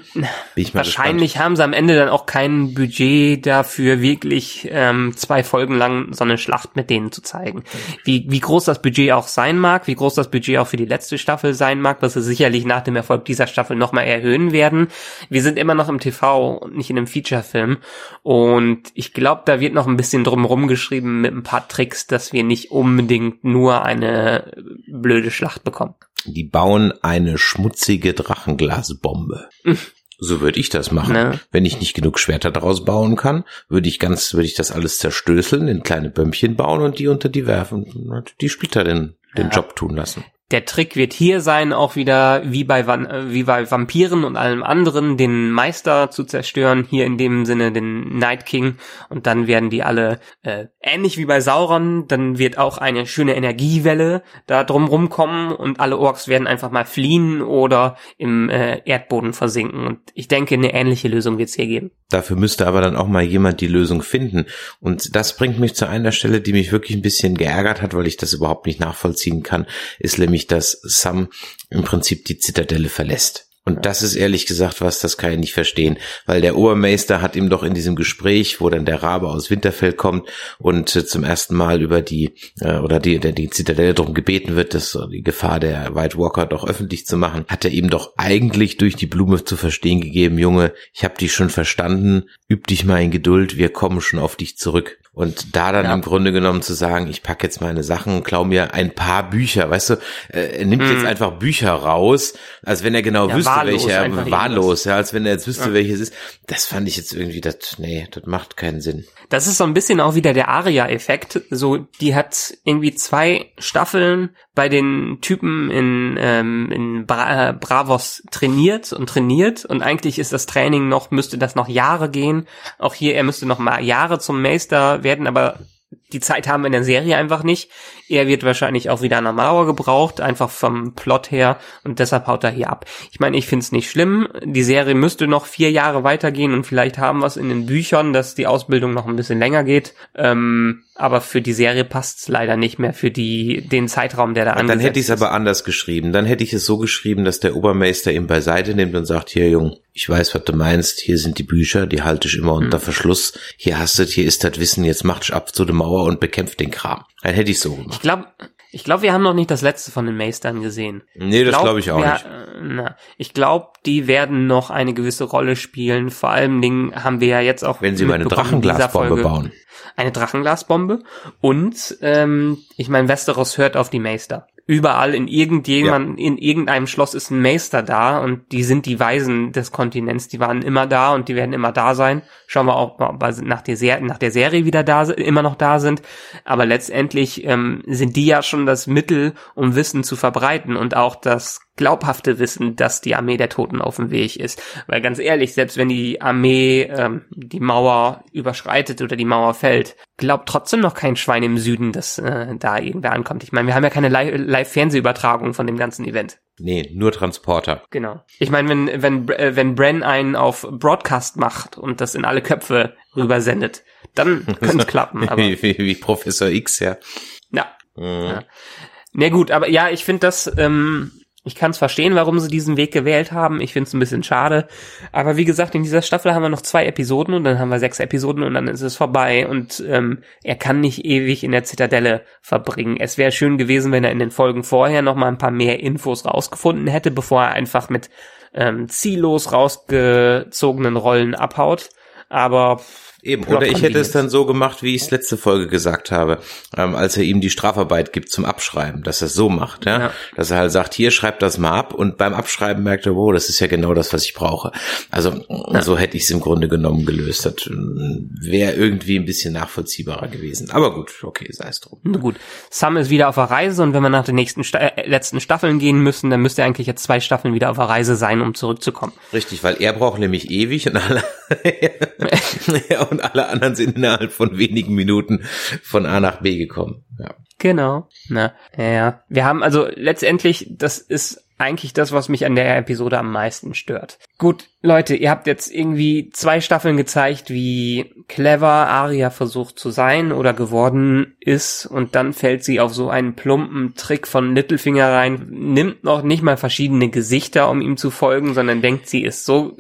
Wahrscheinlich haben sie am Ende dann auch kein Budget dafür, wirklich ähm, zwei Folgen lang so eine Schlacht mit denen zu zeigen. Wie, wie groß das Budget auch sein mag, wie groß das Budget auch für die letzte Staffel sein mag, was sie sicherlich nach dem Erfolg dieser Staffel nochmal erhöhen werden. Wir sind immer noch im TV und nicht in einem Featurefilm. Und ich glaube, da wird noch ein bisschen drumherum geschrieben mit ein paar Tricks, dass wir nicht unbedingt nur eine blöde Schlacht bekommen. Die bauen eine schmutzige Drachenglasbombe. <laughs> So würde ich das machen. Ne? Wenn ich nicht genug Schwerter daraus bauen kann, würde ich ganz, würde ich das alles zerstößeln, in kleine Bömmchen bauen und die unter die werfen. Und Die Splitter den, den Ja. Job tun lassen. Der Trick wird hier sein, auch wieder wie bei, äh, wie bei Vampiren und allem anderen, den Meister zu zerstören, hier in dem Sinne den Night King. Und dann werden die alle, äh, ähnlich wie bei Sauron, dann wird auch eine schöne Energiewelle da drumrum kommen und alle Orks werden einfach mal fliehen oder im äh, Erdboden versinken. Und ich denke, eine ähnliche Lösung wird es hier geben. Dafür müsste aber dann auch mal jemand die Lösung finden. Und das bringt mich zu einer Stelle, die mich wirklich ein bisschen geärgert hat, weil ich das überhaupt nicht nachvollziehen kann, ist nämlich, dass Sam im Prinzip die Zitadelle verlässt. Und das ist ehrlich gesagt was, das kann ich nicht verstehen, weil der Obermeister hat ihm doch in diesem Gespräch, wo dann der Rabe aus Winterfell kommt und äh, zum ersten Mal über die äh, oder die der die Zitadelle darum gebeten wird, dass äh, die Gefahr der White Walker doch öffentlich zu machen, hat er ihm doch eigentlich durch die Blume zu verstehen gegeben, Junge, ich habe dich schon verstanden, üb dich mal in Geduld, wir kommen schon auf dich zurück. Und da dann Ja. im Grunde genommen zu sagen, ich pack jetzt meine Sachen, klau mir ein paar Bücher, weißt du, äh, er nimmt jetzt einfach Bücher raus, als wenn er genau Ja, wüsste, wahllos welche, einfach er wahllos, ja, als wenn er jetzt wüsste, welches ist. Das fand ich jetzt irgendwie, das, nee, das macht keinen Sinn. Das ist so ein bisschen auch wieder der Aria-Effekt. So, die hat irgendwie zwei Staffeln bei den Typen in, ähm, in Bra äh, Bravos trainiert und trainiert und eigentlich ist das Training noch, müsste das noch Jahre gehen. Auch hier, er müsste noch mal Jahre zum Meister werden, aber die Zeit haben wir in der Serie einfach nicht. Er wird wahrscheinlich auch wieder an der Mauer gebraucht, einfach vom Plot her und deshalb haut er hier ab. Ich meine, ich find's nicht schlimm. Die Serie müsste noch vier Jahre weitergehen und vielleicht haben wir es in den Büchern, dass die Ausbildung noch ein bisschen länger geht. Ähm, aber für die Serie passt's leider nicht mehr für die den Zeitraum, der da Dann angesetzt hätte ich es aber anders geschrieben. Dann hätte ich es so geschrieben, dass der Obermeister ihn beiseite nimmt und sagt, hier Jung, ich weiß, was du meinst, hier sind die Bücher, die halte ich immer unter Verschluss, hier hast du, hier ist das Wissen, jetzt mach dich ab zu der Mauer und bekämpft den Kram. Dann hätte ich so gemacht. Ich glaube, ich glaube, wir haben noch nicht das letzte von den Meistern gesehen. Nee, das glaube ich auch wir, nicht. äh, Na, ich glaube, die werden noch eine gewisse Rolle spielen. Vor allem Dingen haben wir ja jetzt auch Wenn sie mal eine Drachenglasbombe bauen. Eine Drachenglasbombe und ähm, ich meine, Westeros hört auf die Meister. Überall in irgendjemand, in irgendeinem Schloss ist ein Meister da und die sind die Weisen des Kontinents. Die waren immer da und die werden immer da sein. Schauen wir auch, ob wir nach der, Ser nach der Serie wieder da, immer noch da sind. Aber letztendlich ähm, sind die ja schon das Mittel, um Wissen zu verbreiten und auch das glaubhafte Wissen, dass die Armee der Toten auf dem Weg ist. Weil ganz ehrlich, selbst wenn die Armee ähm, die Mauer überschreitet oder die Mauer fällt, glaubt trotzdem noch kein Schwein im Süden, dass äh, da irgendwer ankommt. Ich meine, wir haben ja keine Li- Live-Fernsehübertragung von dem ganzen Event. Nee, nur Transporter. Genau. Ich meine, wenn wenn äh, wenn Bren einen auf Broadcast macht und das in alle Köpfe rübersendet, dann <laughs> könnte es klappen. Aber wie, wie, wie Professor X, ja. ja, Mhm. Ja. Na gut, aber ja, ich finde das, ähm, ich kann es verstehen, warum sie diesen Weg gewählt haben. Ich finde es ein bisschen schade. Aber wie gesagt, in dieser Staffel haben wir noch zwei Episoden und dann haben wir sechs Episoden und dann ist es vorbei. Und ähm, er kann nicht ewig in der Zitadelle verbringen. Es wäre schön gewesen, wenn er in den Folgen vorher noch mal ein paar mehr Infos rausgefunden hätte, bevor er einfach mit ähm, ziellos rausgezogenen Rollen abhaut. Aber Eben, oder ich hätte es dann so gemacht, wie ich es letzte Folge gesagt habe, ähm, als er ihm die Strafarbeit gibt zum Abschreiben, dass er es so macht, ja? Ja. dass er halt sagt, hier schreib das mal ab und beim Abschreiben merkt er, wow, das ist ja genau das, was ich brauche. Also so hätte ich es im Grunde genommen gelöst. Das wäre irgendwie ein bisschen nachvollziehbarer gewesen. Aber gut, okay, sei es drum. Na gut, Sam ist wieder auf der Reise und wenn wir nach den nächsten Sta äh, letzten Staffeln gehen müssen, dann müsste er eigentlich jetzt zwei Staffeln wieder auf der Reise sein, um zurückzukommen. Richtig, weil er braucht nämlich ewig und alle <laughs> <laughs> <laughs> und alle anderen sind innerhalb von wenigen Minuten von A nach B gekommen. Ja. Genau. Na, ja. Wir haben also letztendlich, das ist eigentlich das, was mich an der Episode am meisten stört. Gut, Leute, ihr habt jetzt irgendwie zwei Staffeln gezeigt, wie clever Aria versucht zu sein oder geworden ist und dann fällt sie auf so einen plumpen Trick von Littlefinger rein, nimmt noch nicht mal verschiedene Gesichter, um ihm zu folgen, sondern denkt, sie ist so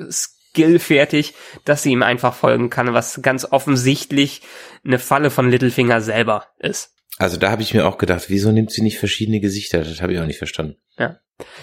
skillfertig, dass sie ihm einfach folgen kann, was ganz offensichtlich eine Falle von Littlefinger selber ist. Also da habe ich mir auch gedacht, wieso nimmt sie nicht verschiedene Gesichter? Das habe ich auch nicht verstanden. Ja.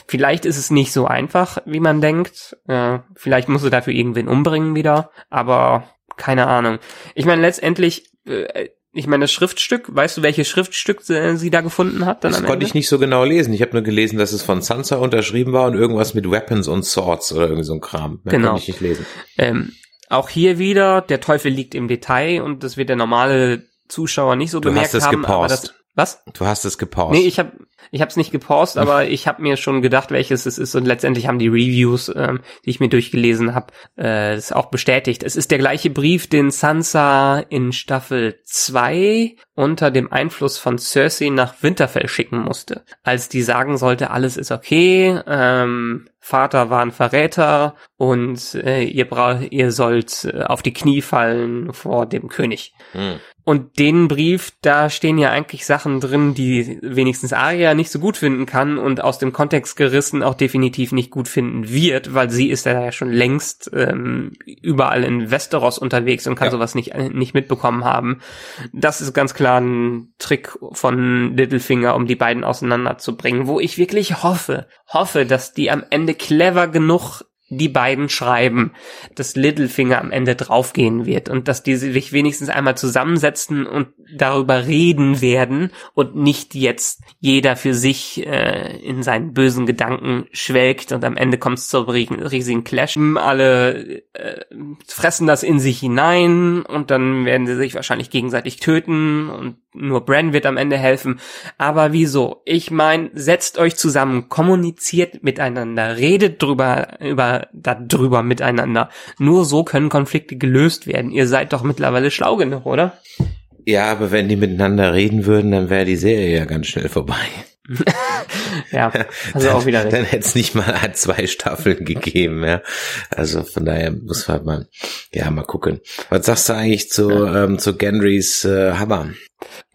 Vielleicht ist es nicht so einfach, wie man denkt. Äh, vielleicht muss sie dafür irgendwen umbringen wieder, aber keine Ahnung. Ich meine, letztendlich, äh, ich meine, das Schriftstück, weißt du, welches Schriftstück sie, sie da gefunden hat? Dann das konnte Ende? ich nicht so genau lesen. Ich habe nur gelesen, dass es von Sansa unterschrieben war und irgendwas mit Weapons und Swords oder irgendwie so ein Kram. Mehr genau. konnte ich nicht lesen. Ähm, auch hier wieder, der Teufel liegt im Detail und das wird der normale Zuschauer nicht so du bemerkt hast es haben. Gepaust. Aber das, was? Du hast es gepaust. Nee, ich habe ich habe es nicht gepaust, aber <laughs> ich habe mir schon gedacht, welches es ist und letztendlich haben die Reviews, ähm, die ich mir durchgelesen habe, äh, das auch bestätigt. Es ist der gleiche Brief, den Sansa in Staffel 2 unter dem Einfluss von Cersei nach Winterfell schicken musste, als die sagen sollte, alles ist okay, ähm, Vater war ein Verräter und äh, ihr, bra ihr sollt äh, auf die Knie fallen vor dem König. Hm. Und den Brief, da stehen ja eigentlich Sachen drin, die wenigstens Arya nicht so gut finden kann und aus dem Kontext gerissen auch definitiv nicht gut finden wird, weil sie ist ja schon längst ähm, überall in Westeros unterwegs und kann ja. sowas nicht, nicht mitbekommen haben. Das ist ganz klar ein Trick von Littlefinger, um die beiden auseinanderzubringen, wo ich wirklich hoffe, hoffe, dass die am Ende clever genug die beiden schreiben, dass Littlefinger am Ende draufgehen wird und dass die sich wenigstens einmal zusammensetzen und darüber reden werden und nicht jetzt jeder für sich äh, in seinen bösen Gedanken schwelgt und am Ende kommt es zur riesigen Clash. Alle äh, fressen das in sich hinein und dann werden sie sich wahrscheinlich gegenseitig töten und nur Bran wird am Ende helfen. Aber wieso? Ich meine, setzt euch zusammen, kommuniziert miteinander, redet drüber, über, darüber miteinander. Nur so können Konflikte gelöst werden. Ihr seid doch mittlerweile schlau genug, oder? Ja, aber wenn die miteinander reden würden, dann wäre die Serie ja ganz schnell vorbei. Ja, also auch wieder recht. Dann hätte es nicht mal <laughs> zwei Staffeln gegeben, ja. Also von daher muss man mal, ja, mal gucken. Was sagst du eigentlich zu, ja. ähm, zu Gendrys äh, Hammer?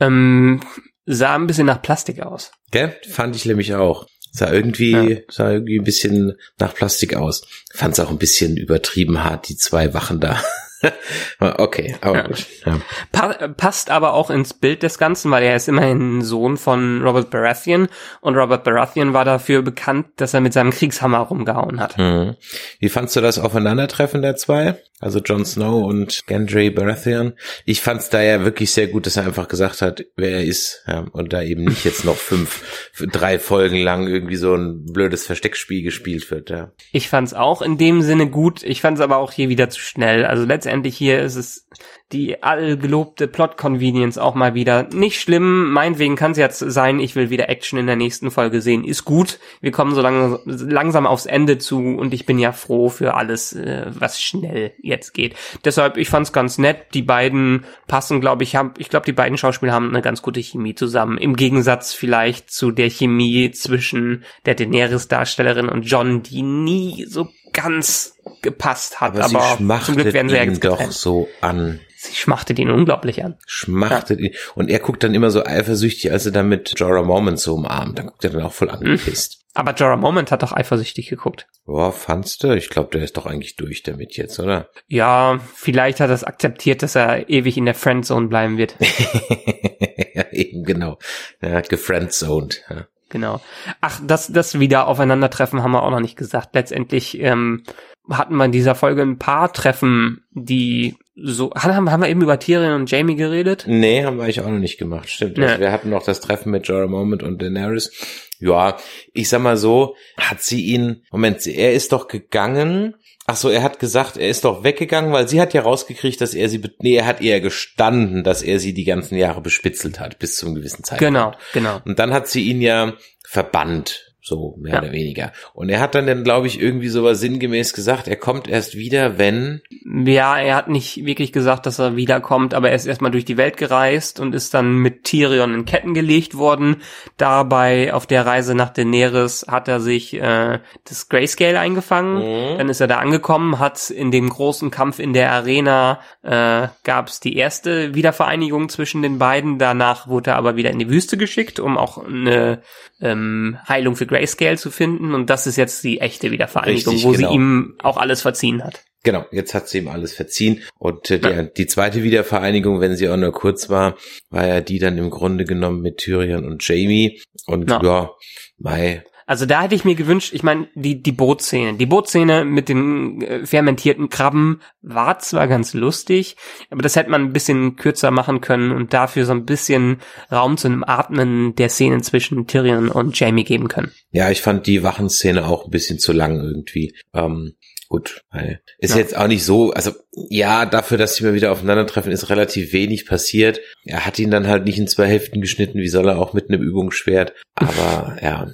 Ähm, sah ein bisschen nach Plastik aus. Gell? Fand ich nämlich auch. Sah irgendwie, ja. sah irgendwie ein bisschen nach Plastik aus. Fand es auch ein bisschen übertrieben hart, die zwei Wachen da. <laughs> okay, aber ja. gut. Ja. Pa passt aber auch ins Bild des Ganzen, weil er ist immerhin Sohn von Robert Baratheon und Robert Baratheon war dafür bekannt, dass er mit seinem Kriegshammer rumgehauen hat. Mhm. Wie fandst du das Aufeinandertreffen der zwei? Also Jon Snow und Gendry Baratheon. Ich fand's da ja wirklich sehr gut, dass er einfach gesagt hat, wer er ist, ja, und da eben nicht jetzt noch fünf, <laughs> drei Folgen lang irgendwie so ein blödes Versteckspiel gespielt wird. Ja. Ich fand's auch in dem Sinne gut. Ich fand's aber auch hier wieder zu schnell. Also letztendlich hier ist es die allgelobte Plot-Convenience auch mal wieder. Nicht schlimm, meinetwegen kann es jetzt sein, ich will wieder Action in der nächsten Folge sehen. Ist gut. Wir kommen so lang, langsam aufs Ende zu und ich bin ja froh für alles, äh, was schnell jetzt geht. Deshalb, ich fand's ganz nett. Die beiden passen, glaube ich, haben, ich glaube, die beiden Schauspieler haben eine ganz gute Chemie zusammen. Im Gegensatz vielleicht zu der Chemie zwischen der Daenerys-Darstellerin und John, die nie so ganz gepasst hat. Aber, aber zum Glück werden sie ja doch so an. Sie schmachtet ihn unglaublich an. Schmachtet ja. ihn. Und er guckt dann immer so eifersüchtig, als er dann mit Jorah Moment so umarmt. Dann guckt er dann auch voll angepisst. Mhm. Aber Jorah Moment hat doch eifersüchtig geguckt. Boah, fandst du? Ich glaube, der ist doch eigentlich durch damit jetzt, oder? Ja, vielleicht hat er es akzeptiert, dass er ewig in der Friendzone bleiben wird. <laughs> ja, eben genau. Er hat gefriendzoned. Ja. Genau. Ach, das, das wieder aufeinandertreffen haben wir auch noch nicht gesagt. Letztendlich ähm, hatten wir in dieser Folge ein paar Treffen, die so. Haben, haben wir eben über Tyrion und Jamie geredet? Nee, haben wir eigentlich auch noch nicht gemacht. Stimmt. Also wir hatten noch das Treffen mit Jorah Moment und Daenerys. Ja, ich sag mal so, hat sie ihn, Moment, er ist doch gegangen Ach so, er hat gesagt, er ist doch weggegangen, weil sie hat ja rausgekriegt, dass er sie, nee, er hat eher gestanden, dass er sie die ganzen Jahre bespitzelt hat, bis zu einem gewissen Zeitpunkt. Genau, genau. Und dann hat sie ihn ja verbannt so mehr Ja. oder weniger. Und er hat dann, dann glaube ich, irgendwie sowas sinngemäß gesagt, er kommt erst wieder, wenn Ja, er hat nicht wirklich gesagt, dass er wiederkommt, aber er ist erstmal durch die Welt gereist und ist dann mit Tyrion in Ketten gelegt worden. Dabei auf der Reise nach Daenerys hat er sich äh, das Grayscale eingefangen. Mhm. Dann ist er da angekommen, hat in dem großen Kampf in der Arena äh, gab es die erste Wiedervereinigung zwischen den beiden. Danach wurde er aber wieder in die Wüste geschickt, um auch eine ähm, Heilung für Grayscale zu finden. Und das ist jetzt die echte Wiedervereinigung, Richtig, wo genau. sie ihm auch alles verziehen hat. Genau, jetzt hat sie ihm alles verziehen. Und äh, die, die zweite Wiedervereinigung, wenn sie auch nur kurz war, war ja die dann im Grunde genommen mit Tyrion und Jamie. Und Ja. ja, Mai. Also da hätte ich mir gewünscht, ich meine, die, die Bootszene. Die Bootszene mit den äh, fermentierten Krabben war zwar ganz lustig, aber das hätte man ein bisschen kürzer machen können und dafür so ein bisschen Raum zu einem Atmen der Szenen zwischen Tyrion und Jamie geben können. Ja, ich fand die Wachenszene auch ein bisschen zu lang irgendwie. Ähm, gut, weil ist Ja. jetzt auch nicht so, also ja, dafür, dass sie mal wieder aufeinandertreffen, ist relativ wenig passiert. Er hat ihn dann halt nicht in zwei Hälften geschnitten, wie soll er auch mit einem Übungsschwert. Aber <laughs> ja,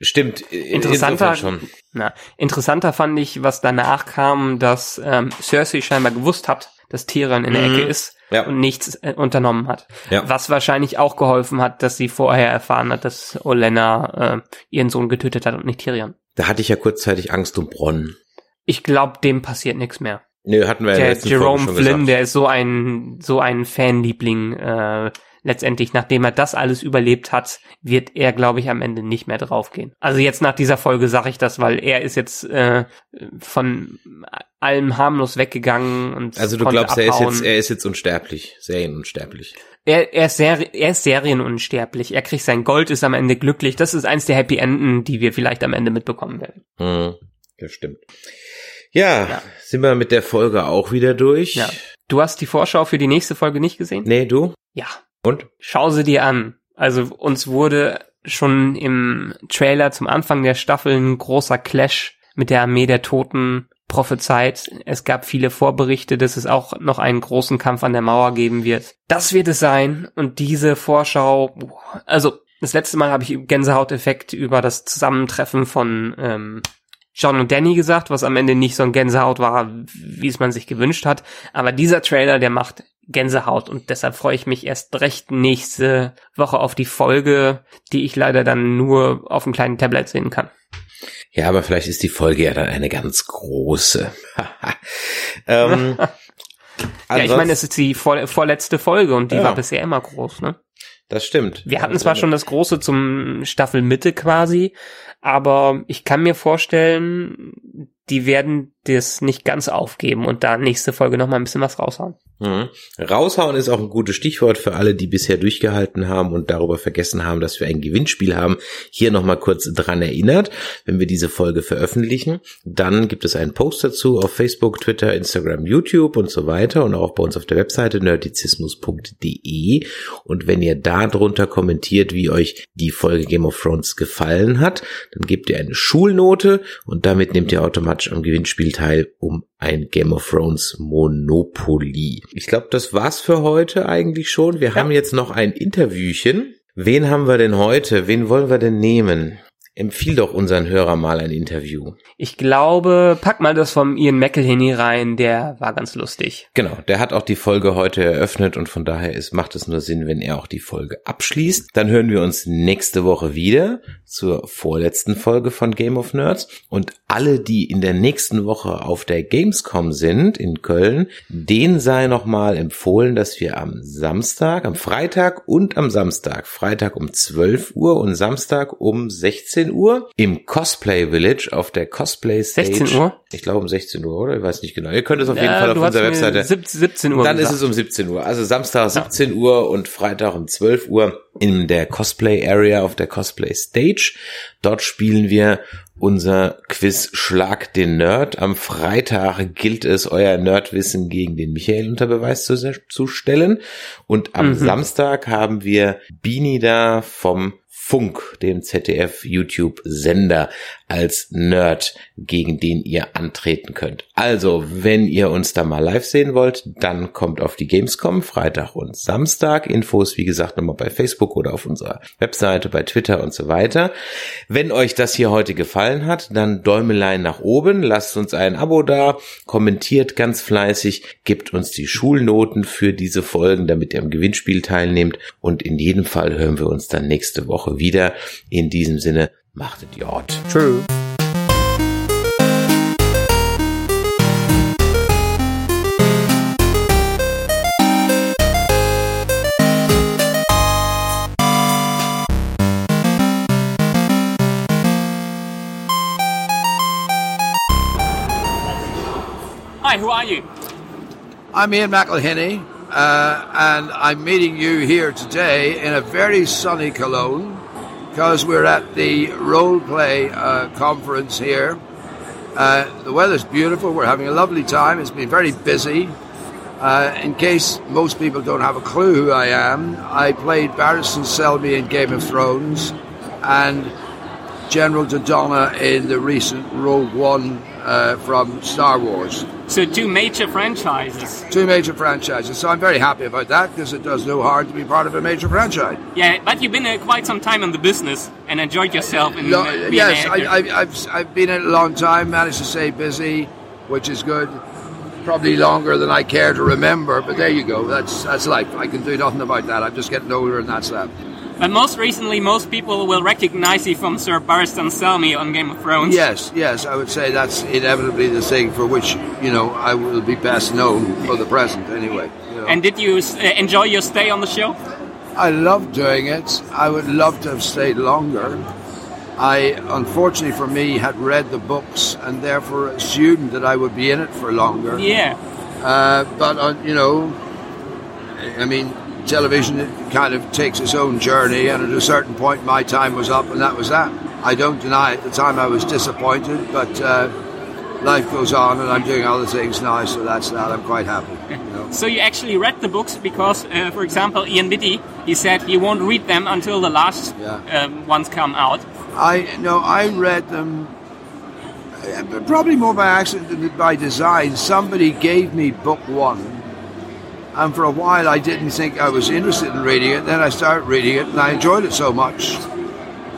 stimmt. in- Interessanter, schon. Na, interessanter fand ich, was danach kam, dass ähm, Cersei scheinbar gewusst hat, dass Tyrion in der Mhm. Ecke ist Ja. und nichts äh, unternommen hat. Ja. Was wahrscheinlich auch geholfen hat, dass sie vorher erfahren hat, dass Olenna äh, ihren Sohn getötet hat und nicht Tyrion. Da hatte ich ja kurzzeitig Angst um Bronn. Ich glaube, dem passiert nichts mehr. Nö, hatten wir ja der Folge Jerome schon Flynn, gesagt. der ist so ein so ein Fanliebling. Äh, letztendlich, nachdem er das alles überlebt hat, wird er, glaube ich, am Ende nicht mehr draufgehen. Also jetzt nach dieser Folge sage ich das, weil er ist jetzt äh, von allem harmlos weggegangen und Also du glaubst, er ist abhauen. jetzt, er ist jetzt unsterblich, serienunsterblich. Er, er, ist ser er ist serienunsterblich. Er kriegt sein Gold, ist am Ende glücklich. Das ist eins der Happy Enden, die wir vielleicht am Ende mitbekommen werden. Hm, das stimmt. Ja, Ja. sind wir mit der Folge auch wieder durch. Ja. Du hast die Vorschau für die nächste Folge nicht gesehen? Nee, du? Ja. Und? Schau sie dir an. Also uns wurde schon im Trailer zum Anfang der Staffel ein großer Clash mit der Armee der Toten prophezeit. Es gab viele Vorberichte, dass es auch noch einen großen Kampf an der Mauer geben wird. Das wird es sein. Und diese Vorschau, also das letzte Mal habe ich Gänsehauteffekt über das Zusammentreffen von ähm, John und Danny gesagt, was am Ende nicht so ein Gänsehaut war, wie es man sich gewünscht hat. Aber dieser Trailer, der macht Gänsehaut und deshalb freue ich mich erst recht nächste Woche auf die Folge, die ich leider dann nur auf einem kleinen Tablet sehen kann. Ja, aber vielleicht ist die Folge ja dann eine ganz große. <laughs> ähm, <laughs> ja, ich meine, es ist die vor, vorletzte Folge und die Ja. war bisher immer groß, ne? Das stimmt. Wir hatten zwar schon das große zum Staffelmitte quasi, aber ich kann mir vorstellen, die werden das nicht ganz aufgeben und da nächste Folge noch mal ein bisschen was raushauen. Mhm. Raushauen ist auch ein gutes Stichwort für alle, die bisher durchgehalten haben und darüber vergessen haben, dass wir ein Gewinnspiel haben. Hier nochmal kurz dran erinnert. Wenn wir diese Folge veröffentlichen, dann gibt es einen Post dazu auf Facebook, Twitter, Instagram, YouTube und so weiter und auch bei uns auf der Webseite nerdizismus.de. Und wenn ihr da drunter kommentiert, wie euch die Folge Game of Thrones gefallen hat, dann gebt ihr eine Schulnote und damit nehmt ihr automatisch am Gewinnspiel teil um ein Game of Thrones Monopoly. Ich glaube, das war's für heute eigentlich schon. Wir haben jetzt noch ein Interviewchen. Wen haben wir denn heute? Wen wollen wir denn nehmen? Empfiehl doch unseren Hörer mal ein Interview. Ich glaube, pack mal das vom Ian McElhenney rein, der war ganz lustig. Genau, der hat auch die Folge heute eröffnet und von daher ist, macht es nur Sinn, wenn er auch die Folge abschließt. Dann hören wir uns nächste Woche wieder zur vorletzten Folge von Game of Nerds und alle, die in der nächsten Woche auf der Gamescom sind in Köln, denen sei nochmal empfohlen, dass wir am Samstag, am Freitag und am Samstag, Freitag um 12 Uhr und Samstag um 16 Uhr im Cosplay Village auf der Cosplay Stage. 16 Uhr? Ich glaube um 16 Uhr, oder? Ich weiß nicht genau. Ihr könnt es auf jeden Äh, Fall auf unserer Webseite. sieb- 17 Uhr Dann gesagt. ist es um 17 Uhr. Also Samstag 17 Uhr und Freitag um 12 Uhr in der Cosplay Area auf der Cosplay Stage. Dort spielen wir unser Quiz Schlag den Nerd. Am Freitag gilt es, euer Nerdwissen gegen den Michael unter Beweis zu, zu stellen. Und am Mhm. Samstag haben wir Bini da vom Funk, dem ZDF YouTube Sender als Nerd, gegen den ihr antreten könnt. Also, wenn ihr uns da mal live sehen wollt, dann kommt auf die Gamescom Freitag und Samstag. Infos, wie gesagt, nochmal bei Facebook oder auf unserer Webseite, bei Twitter und so weiter. Wenn euch das hier heute gefallen hat, dann Däumelein nach oben, lasst uns ein Abo da, kommentiert ganz fleißig, gebt uns die Schulnoten für diese Folgen, damit ihr am Gewinnspiel teilnehmt und in jedem Fall hören wir uns dann nächste Woche wieder. In diesem Sinne, machtet Jord. True. Who are you? I'm Ian McElhinney, uh, and I'm meeting you here today in a very sunny Cologne because we're at the role play uh, conference here. Uh, the weather's beautiful. We're having a lovely time. It's been very busy. Uh, in case most people don't have a clue who I am, I played Barristan Selmy in Game of Thrones and General Dodonna in the recent Rogue One uh, from Star Wars. So two major franchises. Two major franchises. So I'm very happy about that because it does no harm to be part of a major franchise. Yeah, but you've been uh, quite some time in the business and enjoyed yourself in No, uh, yes, I. I, I've, I've been in it a long time, managed to stay busy, which is good. Probably longer than I care to remember, but there you go. That's that's life. I can do nothing about that. I'm just getting older, and that's that. But most recently, most people will recognize you from Sir Barristan Selmy on Game of Thrones. Yes, yes, I would say that's inevitably the thing for which you know I will be best known for the present, anyway. you know. And did you uh, enjoy your stay on the show? I love doing it. I would love to have stayed longer. I, unfortunately for me, had read the books and therefore assumed that I would be in it for longer. Yeah. Uh, but uh, you know, I mean, television it kind of takes its own journey, and at a certain point, my time was up, and that was that. I don't deny at the time I was disappointed, but uh, life goes on, and I'm doing other things now, so that's that. I'm quite happy. You <laughs> know. So you actually read the books because, uh, for example, Ian Biddy, he said he won't read them until the last Yeah. um, ones come out. I no, I read them. uh, Probably more by accident than by design. Somebody gave me book one, and for a while I didn't think I was interested in reading it. Then I started reading it, and I enjoyed it so much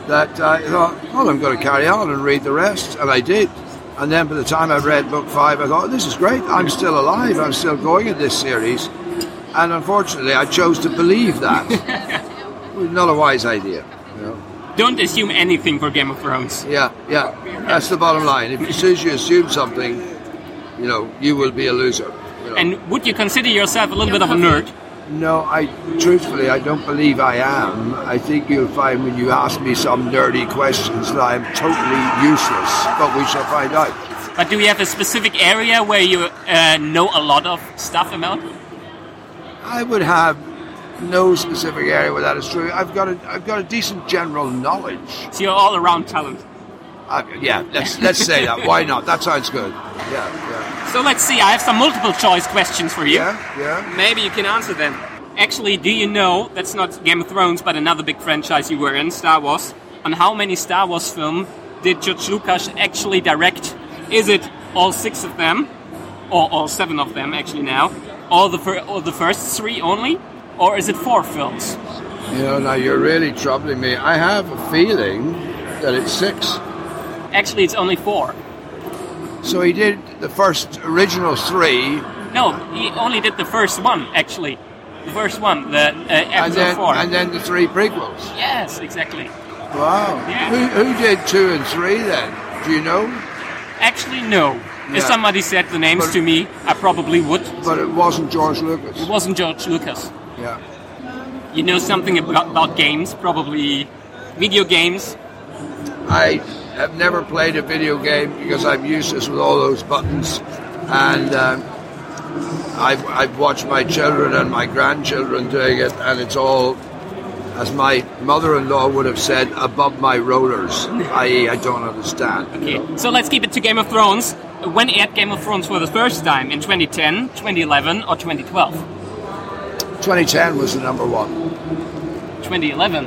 that I thought, "Well, I'm going to carry on and read the rest," and I did. And then by the time I read book five, I thought, "This is great! I'm still alive. I'm still going in this series." And unfortunately, I chose to believe that. <laughs> Not a wise idea. You know? Don't assume anything for Game of Thrones. Yeah, yeah. That's the bottom line. If as soon as you assume something, you know, you will be a loser. You know. And would you consider yourself a little bit of a nerd? no, I truthfully, I don't believe I am. I think you'll find when you ask me some nerdy questions that I'm totally useless. But we shall find out. But do you have a specific area where you uh, know a lot of stuff about? I would have no specific area where that is true. I've got a, I've got a decent general knowledge. So you're all around talent. I, yeah, let's let's say that. Why not? That sounds good. Yeah, yeah, So let's see, I have some multiple choice questions for you. yeah, yeah. Maybe you can answer them. Actually, do you know, that's not Game of Thrones, but another big franchise you were in, Star Wars, on how many Star Wars films did George Lucas actually direct? Is it all six of them, or all seven of them actually now, or the, fir- or the first three only, or is it four films? You know, now you're really troubling me. I have a feeling that it's six. Actually, it's only four. So he did the first original three, No, he only did the first one, actually. The first one, the uh, and then four. and then the three prequels. yes, exactly. Wow. Yeah. Who, who did two and three then? Do you know? Actually, no. Yeah. If somebody said the names But- to me, I probably would. But it wasn't George Lucas. It wasn't George Lucas. Yeah. You know something about, about games, probably video games. I have never played a video game because I'm useless with all those buttons, and um, I've, I've watched my children and my grandchildren doing it, and it's all, as my mother-in-law would have said, above my rollers. I.e., I don't understand. Okay, so let's keep it to Game of Thrones. When aired Game of Thrones for the first time? In 2010, 2011, or 2012? 2010 was the number one. 2011,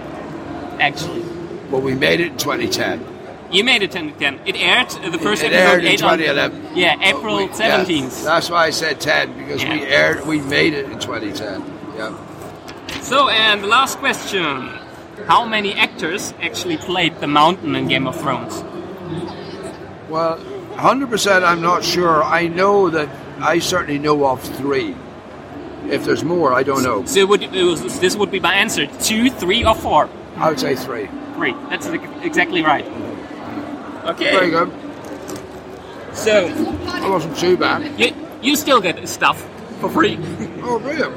actually. Well, we made it in 2010. You made it 2010. It aired uh, the first it episode aired in eight on- 2011. yeah, April We- 17th. yes, that's why I said 10 because we aired, we made it in 2010. Yeah. So, and the last question: How many actors actually played the Mountain in Game of Thrones? Well, 100% I'm not sure. I know that I certainly know of three. If there's more, I don't know. So, would, was, this would be my answer: two, three, or four. I would say three. Three. That's exactly right. Okay. Very good. So, I wasn't too bad. you, you still get stuff for free. <laughs> Oh, brilliant.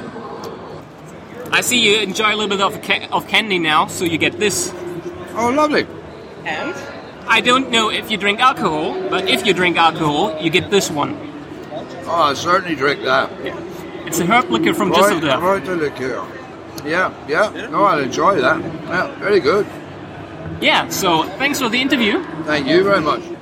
I see you enjoy a little bit of, ca- of candy now, so you get this. Oh, lovely. And I don't know if you drink alcohol, but if you drink alcohol, you get this one. Oh, I'll certainly drink that. Yeah. It's a herb liquor from Right, Düsseldorf. right the liqueur. Yeah, yeah. No, I'll enjoy that. Yeah, very good. Yeah, so thanks for the interview. Thank you very much.